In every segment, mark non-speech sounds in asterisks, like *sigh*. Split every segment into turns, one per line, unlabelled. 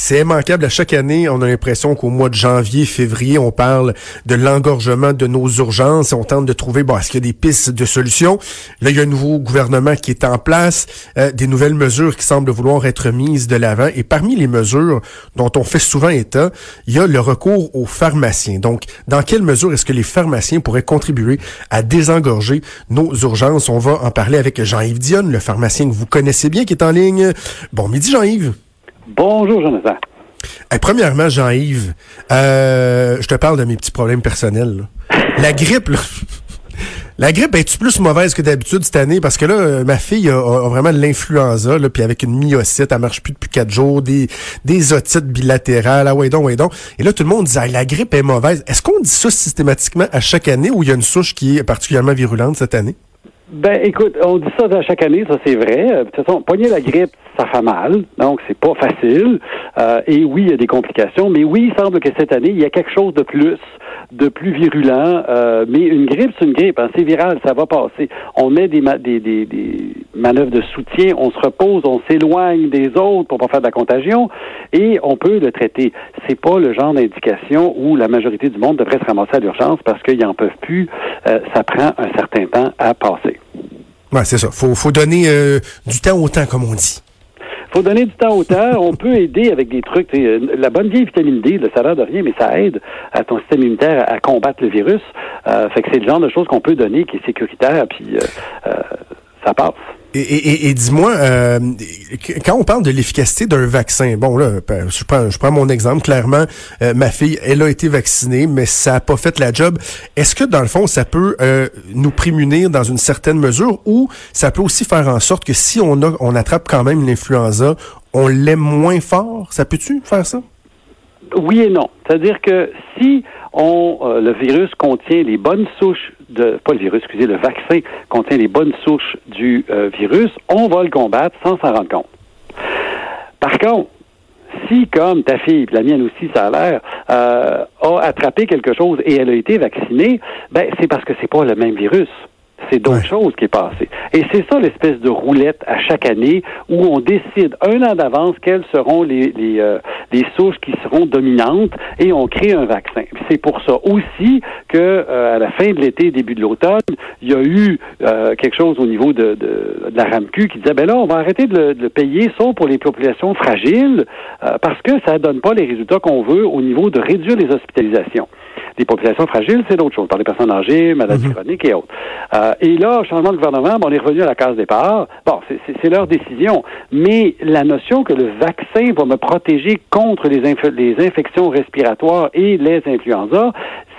C'est immanquable. À chaque année, on a l'impression qu'au mois de janvier, février, on parle de l'engorgement de nos urgences. On tente de trouver, bon, est-ce qu'il y a des pistes de solutions? Là, il y a un nouveau gouvernement qui est en place, euh, des nouvelles mesures qui semblent vouloir être mises de l'avant. Et parmi les mesures dont on fait souvent état, il y a le recours aux pharmaciens. Donc, dans quelle mesure est-ce que les pharmaciens pourraient contribuer à désengorger nos urgences? On va en parler avec Jean-Yves Dionne, le pharmacien que vous connaissez bien, qui est en ligne. Bon midi, Jean-Yves.
Bonjour, Jonathan.
Hey, premièrement, Jean-Yves, euh, je te parle de mes petits problèmes personnels. là. *laughs* La grippe, là. La grippe, est-tu plus mauvaise que d'habitude cette année? Parce que là, euh, ma fille a, a vraiment de l'influenza, puis avec une myocyte, elle marche plus depuis quatre jours, des, des otites bilatérales, ah ouais donc, ouais donc. Et là, tout le monde dit, ah, la grippe est mauvaise. Est-ce qu'on dit ça systématiquement à chaque année ou il y a une souche qui est particulièrement virulente cette année?
Ben, écoute, on dit ça à chaque année, ça c'est vrai. Euh, De toute façon, pogner la grippe, ça fait mal, donc c'est pas facile. Euh, et oui, il y a des complications, mais oui, il semble que cette année, il y a quelque chose de plus, de plus virulent. Euh, mais une grippe, c'est une grippe, hein, c'est viral, ça va passer. On met des, ma- des, des, des manœuvres de soutien, on se repose, on s'éloigne des autres pour pas faire de la contagion, et on peut le traiter. C'est pas le genre d'indication où la majorité du monde devrait se ramasser à l'urgence parce qu'ils en peuvent plus. Euh, ça prend un certain temps à passer.
C'est ça. Faut, faut donner euh, du temps au temps, comme on dit.
faut donner du temps au temps. On peut aider avec des trucs. euh, La bonne vieille vitamine D, là, ça l'air de rien, mais ça aide à ton système immunitaire à, combattre le virus. Euh, fait que c'est le genre de choses qu'on peut donner qui est sécuritaire, puis ça passe.
Et, dis-moi, euh, quand on parle de l'efficacité d'un vaccin, bon là, je prends, mon exemple clairement, euh, ma fille, elle a été vaccinée, mais ça a pas fait la job. Est-ce que dans le fond, ça peut euh, nous prémunir dans une certaine mesure, ou ça peut aussi faire en sorte que si on attrape quand même l'influenza, on l'aime moins fort? Ça peut-tu faire ça?
Oui et non. C'est-à-dire que si on, le virus contient les bonnes souches de, pas le virus, excusez, le vaccin contient les bonnes souches du euh, virus, on va le combattre sans s'en rendre compte. Par contre, si, comme ta fille, la mienne aussi, ça a l'air, euh, a attrapé quelque chose et elle a été vaccinée, ben c'est parce que c'est pas le même virus. C'est d'autres
Ouais.
choses qui est passé. Et c'est ça l'espèce de roulette à chaque année où on décide un an d'avance quelles seront les, les, euh, les souches qui seront dominantes et on crée un vaccin. C'est pour ça aussi que euh, à la fin de l'été, début de l'automne, il y a eu euh, quelque chose au niveau de, de, de la RAMQ qui disait ben là, on va arrêter de le, de le payer sauf pour les populations fragiles euh, parce que ça donne pas les résultats qu'on veut au niveau de réduire les hospitalisations. Les populations fragiles, c'est d'autres choses, par les personnes âgées, maladies chroniques et autres. Euh, et là, changement de gouvernement, bon, on est revenu à la case départ. Bon, c'est- leur décision. Mais la notion que le vaccin va me protéger contre les, inf- les infections respiratoires et les influenzas,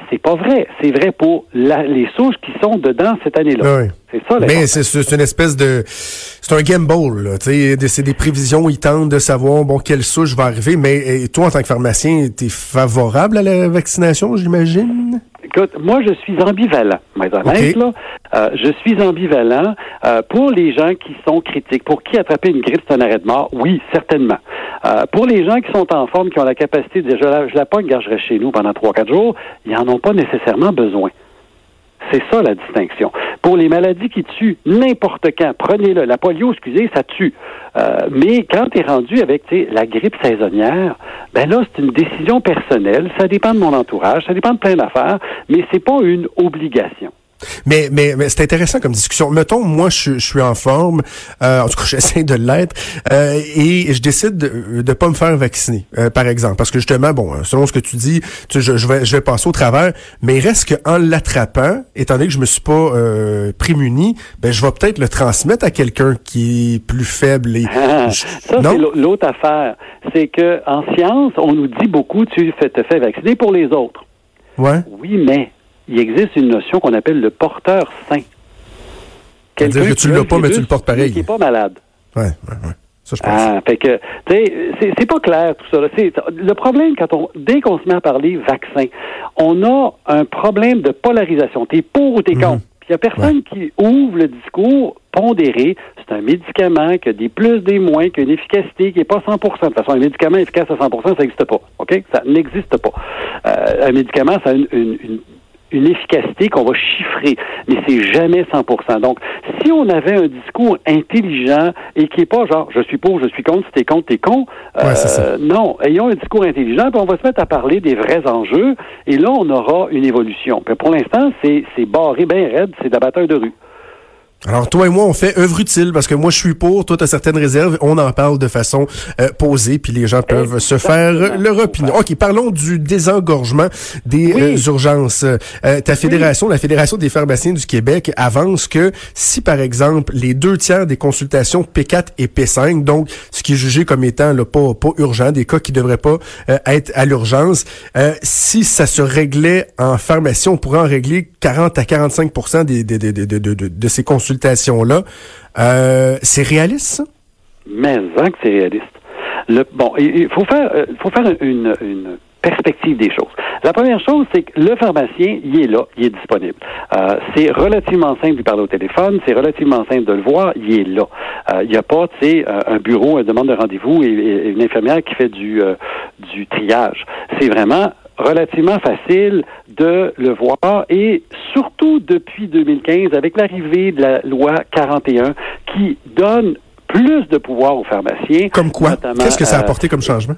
c'est pas vrai. C'est vrai pour la- les souches qui sont dedans cette année-là.
Oui.
C'est ça,
Mais c'est une espèce de, c'est un. Tu sais, c'est des prévisions. Ils tentent de savoir bon quelle souche va arriver. Mais euh, toi, en tant que pharmacien, t'es favorable à la vaccination, j'imagine?
Écoute, moi, je suis ambivalent, mais honnête, là. Euh, je suis ambivalent euh, pour les gens qui sont critiques. Pour qui attraper une grippe, c'est un arrêt de mort? Oui, certainement. Euh, pour les gens qui sont en forme, qui ont la capacité de dire, je la, je la pogne, reste chez nous pendant trois, quatre jours, ils n'en ont pas nécessairement besoin. C'est ça la distinction. Pour les maladies qui tuent n'importe quand, prenez-le. La polio, excusez, ça tue. Euh, mais quand tu es rendu avec la grippe saisonnière, ben là, c'est une décision personnelle. Ça dépend de mon entourage, ça dépend de plein d'affaires, mais c'est pas une obligation.
Mais, mais, mais c'est intéressant comme discussion. Mettons, moi, je, je suis en forme, euh, en tout cas, *laughs* j'essaie de l'être, euh, et je décide de ne pas me faire vacciner, euh, par exemple, parce que justement, bon, euh, selon ce que tu dis, tu, je, je vais, je vais passer au travers, mais il reste qu'en l'attrapant, étant donné que je me suis pas euh, prémuni, ben, je vais peut-être le transmettre à quelqu'un qui est plus faible. Et,
Ah,
je-
ça,
non?
c'est l'au- l'autre affaire. C'est que en science, on nous dit beaucoup, tu te fais vacciner pour les autres.
Ouais.
Oui, mais il existe une notion qu'on appelle le porteur sain.
C'est-à-dire
Quelqu'un
que tu l'as pas, mais tu le portes pareil.
Qui n'est pas malade.
Ouais, ouais, ouais. Ça, je pense.
Ah, fait que, tu sais, c'est- pas clair tout ça. Le problème, quand on, dès qu'on se met à parler vaccin, on a un problème de polarisation. T'es pour ou t'es
Mhm.
contre. Puis Il n'y a personne qui ouvre le discours pondéré. C'est un médicament qui a des plus, des moins, qui a une efficacité qui n'est pas 100% De toute façon, un médicament efficace à 100 ça n'existe pas. OK? Ça n'existe pas. Euh, un médicament, ça a une, une une efficacité qu'on va chiffrer, mais c'est jamais 100%. Donc, si on avait un discours intelligent et qui est pas genre je suis pour, je suis contre, si t'es contre, t'es con. Euh, non, ayons un discours intelligent, puis on va se mettre à parler des vrais enjeux, et là on aura une évolution. Puis pour l'instant, c'est barré bien raide, c'est d'abatteur de rue.
Alors, toi et moi, on fait œuvre utile parce que moi, je suis pour, toi, tu as certaines réserves. On en parle de façon euh, posée, puis les gens peuvent se faire leur opinion. OK, parlons du désengorgement des euh, urgences. Euh, ta fédération, la Fédération des pharmaciens du Québec, avance que si, par exemple, les deux tiers des consultations P4 et P5, donc ce qui est jugé comme étant là, pas, pas urgent, des cas qui devraient pas être à l'urgence, si ça se réglait en pharmacie, on pourrait en régler 40 à 45 des, des, des, de, de, de ces consultations consultation-là. Euh, c'est réaliste, ça?
Mais que c'est réaliste. Bon, il faut faire, euh, faut faire une, une perspective des choses. La première chose, c'est que le pharmacien, il est là, il est disponible. Euh, c'est relativement simple de lui parler au téléphone, c'est relativement simple de le voir, il est là. Il n'y a pas, tu sais, un bureau, une demande de rendez-vous et, une infirmière qui fait du, du triage. C'est vraiment relativement facile de le voir et surtout depuis 2015 avec l'arrivée de la loi 41 qui donne plus de pouvoir aux pharmaciens.
Comme quoi? Qu'est-ce que ça a apporté comme changement?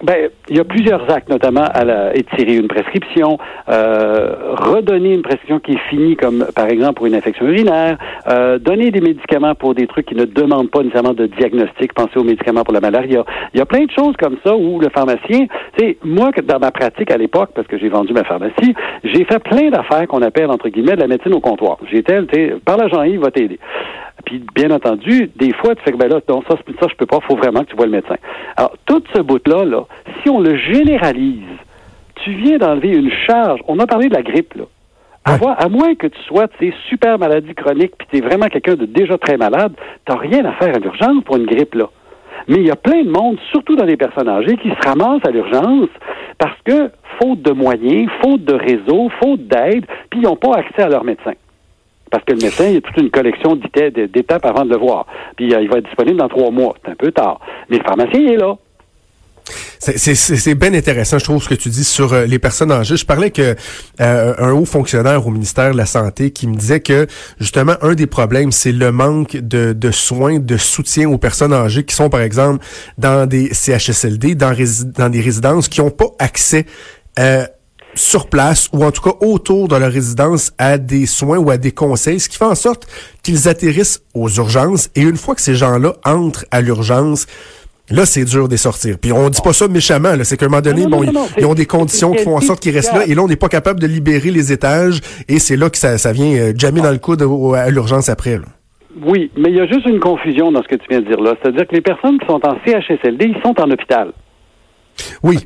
Ben, il y a plusieurs actes, notamment à la, étirer une prescription, euh, redonner une prescription qui est finie, comme par exemple pour une infection urinaire, euh, donner des médicaments pour des trucs qui ne demandent pas nécessairement de diagnostic, penser aux médicaments pour la malaria. Il y a plein de choses comme ça où le pharmacien, c'est moi dans ma pratique à l'époque, parce que j'ai vendu ma pharmacie, j'ai fait plein d'affaires qu'on appelle entre guillemets de la médecine au comptoir. J'étais, par la Jean-Yves va t'aider. Puis, bien entendu, des fois, tu fais que, ben là, non, ça, ça, je peux pas, faut vraiment que tu vois le médecin. Alors, tout ce bout-là, là, si on le généralise, tu viens d'enlever une charge. On a parlé de la grippe, là. À, moins que tu sois, tu sais, super maladie chronique, puis tu es vraiment quelqu'un de déjà très malade, tu rien à faire à l'urgence pour une grippe, là. Mais il y a plein de monde, surtout dans les personnes âgées, qui se ramassent à l'urgence parce que, faute de moyens, faute de réseau, faute d'aide, puis ils n'ont pas accès à leur médecin. Parce que le médecin, il y a toute une collection d'étapes avant de le voir. Puis euh, il va être disponible dans trois mois. C'est un peu tard. Mais le pharmacien, il est là.
C'est bien intéressant, je trouve, ce que tu dis sur euh, les personnes âgées. Je parlais que euh, un haut fonctionnaire au ministère de la Santé qui me disait que justement un des problèmes, c'est le manque de, de, soins, de soutien aux personnes âgées qui sont, par exemple, dans des CHSLD, dans, dans des résidences qui n'ont pas accès euh, sur place ou en tout cas autour de leur résidence à des soins ou à des conseils, ce qui fait en sorte qu'ils atterrissent aux urgences. Et une fois que ces gens-là entrent à l'urgence, Là, c'est dur de sortir. Puis on dit pas ça méchamment. C'est qu'à un moment donné, bon, ils, ont des conditions qui font en sorte qu'ils restent là. Et là, on n'est pas capable de libérer les étages. Et c'est là que ça, ça vient euh, jammer dans le coude à l'urgence après.
Oui, mais il y a juste une confusion dans ce que tu viens de dire là. C'est-à-dire que les personnes qui sont en CHSLD, ils sont en hôpital.
Oui.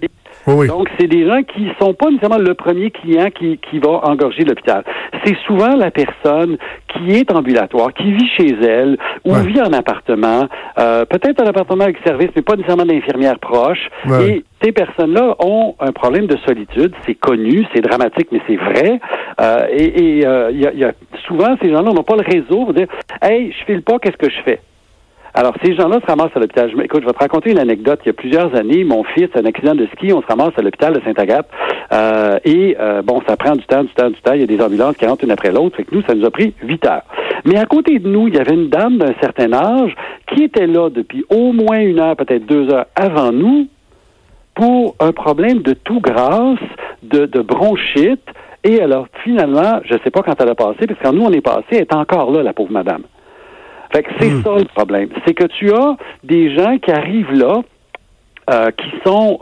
Donc, c'est des gens qui sont pas nécessairement le premier client qui, qui va engorger l'hôpital. C'est souvent la personne qui est ambulatoire, qui vit chez elle ou vit en appartement, euh, peut-être un appartement avec service, mais pas nécessairement d'infirmière proche. Et ces personnes-là ont un problème de solitude. C'est connu, c'est dramatique, mais c'est vrai. Euh, et il euh, y, a, y, a, souvent, ces gens-là n'ont pas le réseau pour dire Hey, je file pas, qu'est-ce que je fais? Alors, ces gens-là se ramassent à l'hôpital. écoute, je vais te raconter une anecdote. Il y a plusieurs années, mon fils, un accident de ski, on se ramasse à l'hôpital de Saint-Agathe. Euh, et euh, bon, ça prend du temps, du temps, du temps. Il y a des ambulances qui rentrent une après l'autre. Fait que nous, ça nous a pris huit heures. Mais à côté de nous, il y avait une dame d'un certain âge qui était là depuis au moins une heure, peut-être deux heures avant nous, pour un problème de tout grasse, de, bronchite. Et alors, finalement, je ne sais pas quand elle a passé, parce que nous, on est passé, elle est encore là, la pauvre madame. Fait que c'est hmm. ça le problème. C'est que tu as des gens qui arrivent là, euh, qui sont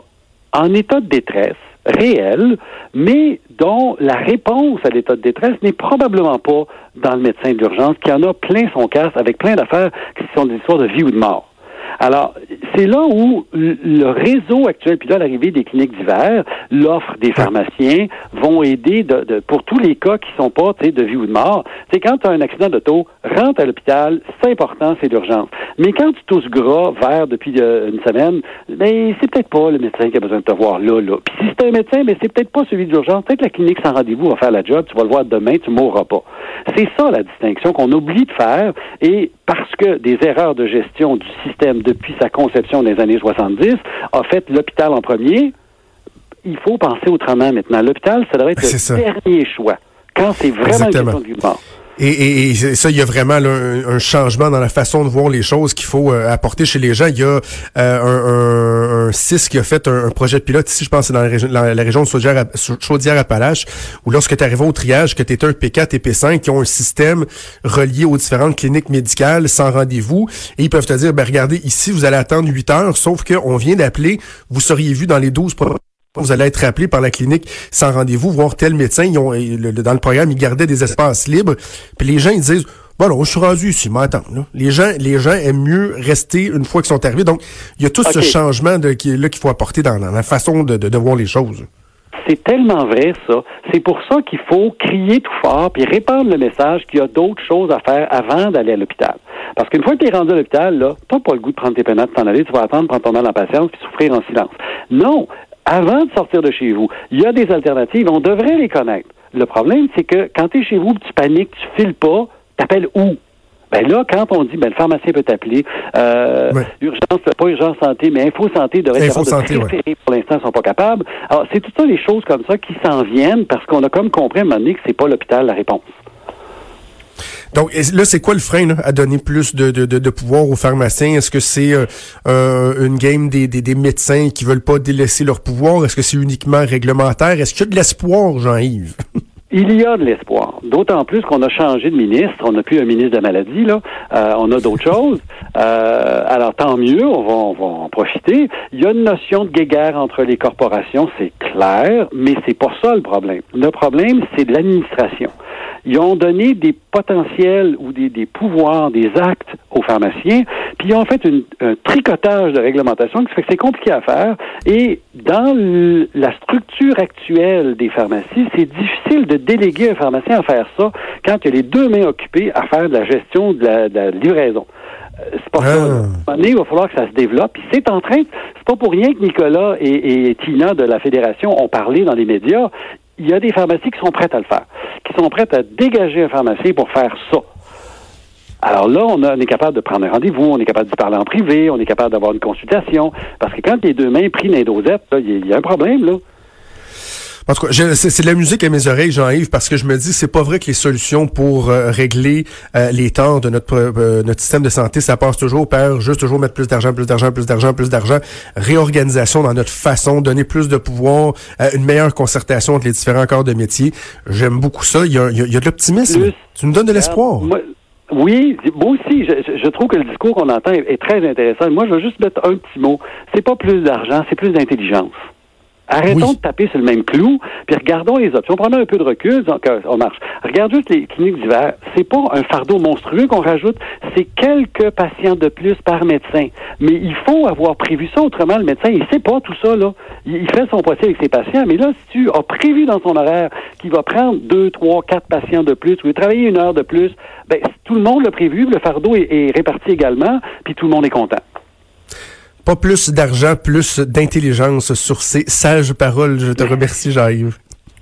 en état de détresse réel, mais dont la réponse à l'état de détresse n'est probablement pas dans le médecin d'urgence, qui en a plein son casse avec plein d'affaires qui sont des histoires de vie ou de mort. Alors, c'est là où le réseau actuel, puis là, l'arrivée des cliniques d'hiver, l'offre des pharmaciens vont aider de, pour tous les cas qui sont pas de vie ou de mort. C'est quand tu as un accident d'auto, rentre à l'hôpital, c'est important, c'est d'urgence. Mais quand tu tousses gras, vert depuis euh, une semaine, ben c'est peut-être pas le médecin qui a besoin de te voir là, là. Puis si c'est un médecin, mais c'est peut-être pas celui d'urgence. Peut-être la clinique sans rendez-vous va faire la job, tu vas le voir demain, tu mourras pas. C'est ça la distinction qu'on oublie de faire et parce que des erreurs de gestion du système depuis sa conception des années 70 a fait l'hôpital en premier, il faut penser autrement maintenant. L'hôpital, ça devrait être le dernier choix quand c'est vraiment une question de mort.
Et, et, ça, il y a vraiment un, changement dans la façon de voir les choses qu'il faut euh, apporter chez les gens. Il y a euh, un, un, CIS qui a fait un, projet de pilote ici, je pense, c'est dans la région, la, région de Chaudière-Appalaches, où lorsque tu arrives au triage, que tu es un P4 et P5, qui ont un système relié aux différentes cliniques médicales sans rendez-vous, et ils peuvent te dire, ben regardez, ici, vous allez attendre 8 heures, sauf qu'on vient d'appeler, vous seriez vu dans les 12 vous allez être appelé par la clinique sans rendez-vous, voir tel médecin. Ils ont, dans le programme, ils gardaient des espaces libres. Puis les gens, ils disent, bon, je suis rendu ici, m'attends. Les gens, les gens aiment mieux rester une fois qu'ils sont arrivés. Donc, il y a tout ce changement de, qui, là qu'il faut apporter dans, la façon de, de, voir les choses.
C'est tellement vrai, ça. C'est pour ça qu'il faut crier tout fort puis répandre le message qu'il y a d'autres choses à faire avant d'aller à l'hôpital. Parce qu'une fois que tu es rendu à l'hôpital, là, t'as pas le goût de prendre tes penates, t'en aller, tu vas attendre, prendre ton mal en patience puis souffrir en silence. Non, avant de sortir de chez vous, il y a des alternatives, on devrait les connaître. Le problème, c'est que quand tu es chez vous, tu paniques, tu files pas, t'appelles où? Ben là, quand on dit, ben le pharmacien peut t'appeler, euh, urgence, pas urgence santé, mais info santé devrait être
santé,
de pour l'instant, ils sont pas capables. Alors, c'est tout ça des choses comme ça qui s'en viennent parce qu'on a comme compris à un moment donné que c'est pas l'hôpital la réponse.
Donc là, c'est quoi le frein à donner plus de, de, de, pouvoir aux pharmaciens? Est-ce que c'est euh, euh, une game des, des, des, médecins qui veulent pas délaisser leur pouvoir? Est-ce que c'est uniquement réglementaire? Est-ce qu'il y a de l'espoir, Jean-Yves? *laughs*
Il y a de l'espoir. D'autant plus qu'on a changé de ministre. On n'a plus un ministre de la maladie, là. Euh, on a d'autres *laughs* choses. alors, tant mieux, on va, on va en profiter. Il y a une notion de guéguerre entre les corporations, c'est clair, mais c'est pas ça le problème. Le problème, c'est de l'administration. Ils ont donné des potentiels ou des, des, pouvoirs, des actes aux pharmaciens, puis ils ont fait une, un tricotage de réglementation qui fait que c'est compliqué à faire. Et dans la structure actuelle des pharmacies, c'est difficile de déléguer un pharmacien à faire ça quand il y a les deux mains occupées à faire de la gestion de la, de la livraison euh, c'est pas ça. Ah. il va falloir que ça se développe. Puis c'est en train, c'est pas pour rien que Nicolas et, et, Tina de la Fédération ont parlé dans les médias il y a des pharmacies qui sont prêtes à le faire, qui sont prêtes à dégager un pharmacien pour faire ça. Alors là, on, est capable de prendre un rendez-vous, on est capable de parler en privé, on est capable d'avoir une consultation, parce que quand les deux mains pris dans les dosettes, il y, a un problème, là.
En tout cas, c'est de la musique à mes oreilles, Jean-Yves, parce que je me dis, c'est pas vrai que les solutions pour euh, régler euh, les temps de notre euh, notre système de santé, ça passe toujours par juste toujours mettre plus d'argent, plus d'argent, plus d'argent, plus d'argent, réorganisation dans notre façon, donner plus de pouvoir, une meilleure concertation entre les différents corps de métier. J'aime beaucoup ça. Il y a, il y a, de l'optimisme. Tu nous donnes de l'espoir.
Oui, moi aussi, je, je, trouve que le discours qu'on entend est, est, très intéressant. Moi, je veux juste mettre un petit mot. C'est pas plus d'argent, c'est plus d'intelligence. Arrêtons de taper sur le même clou, puis regardons les options. Prenons un peu de recul, donc on marche. Regarde juste les cliniques d'hiver. C'est pas un fardeau monstrueux qu'on rajoute, c'est quelques patients de plus par médecin. Mais il faut avoir prévu ça, autrement le médecin, il sait pas tout ça, là. Il fait son possible avec ses patients, mais là, si tu as prévu dans son horaire qu'il va prendre deux, trois, quatre patients de plus, ou travailler une heure de plus, ben, tout le monde l'a prévu, le fardeau est réparti également, puis tout le monde est content.
Pas plus d'argent, plus d'intelligence sur ces sages paroles. Je te remercie, Jean-Yves.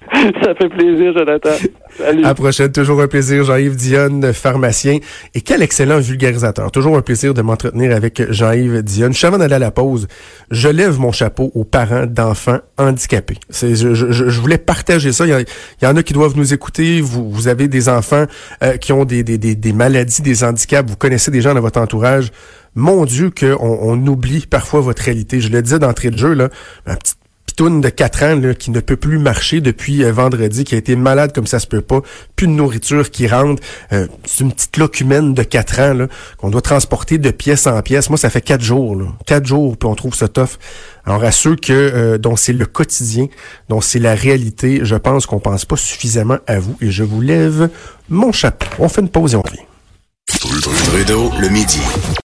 *laughs*
Ça fait plaisir, Jonathan. Salut.
À la prochaine. Toujours un plaisir, Jean-Yves Dionne, pharmacien. Et quel excellent vulgarisateur. Toujours un plaisir de m'entretenir avec Jean-Yves Dionne. Je avant d'aller à la pause, je lève mon chapeau aux parents d'enfants handicapés. C'est, je, je, je, voulais partager ça. Il y, en a qui doivent nous écouter. Vous, vous avez des enfants euh, qui ont des, des, des, des maladies, des handicaps. Vous connaissez des gens dans votre entourage mon Dieu, qu'on on oublie parfois votre réalité. Je le disais d'entrée de jeu, là, ma petite pitoune de 4 ans là, qui ne peut plus marcher depuis euh, vendredi, qui a été malade comme ça se peut pas, plus de nourriture qui rentre. Euh, c'est une petite locumène de 4 ans qu'on doit transporter de pièce en pièce. Moi, ça fait 4 jours. Là. 4 jours, puis on trouve ça tough. Alors à ceux que euh, dont c'est le quotidien, dont c'est la réalité, je pense qu'on pense pas suffisamment à vous et je vous lève mon chapeau. On fait une pause et on revient.
Le midi.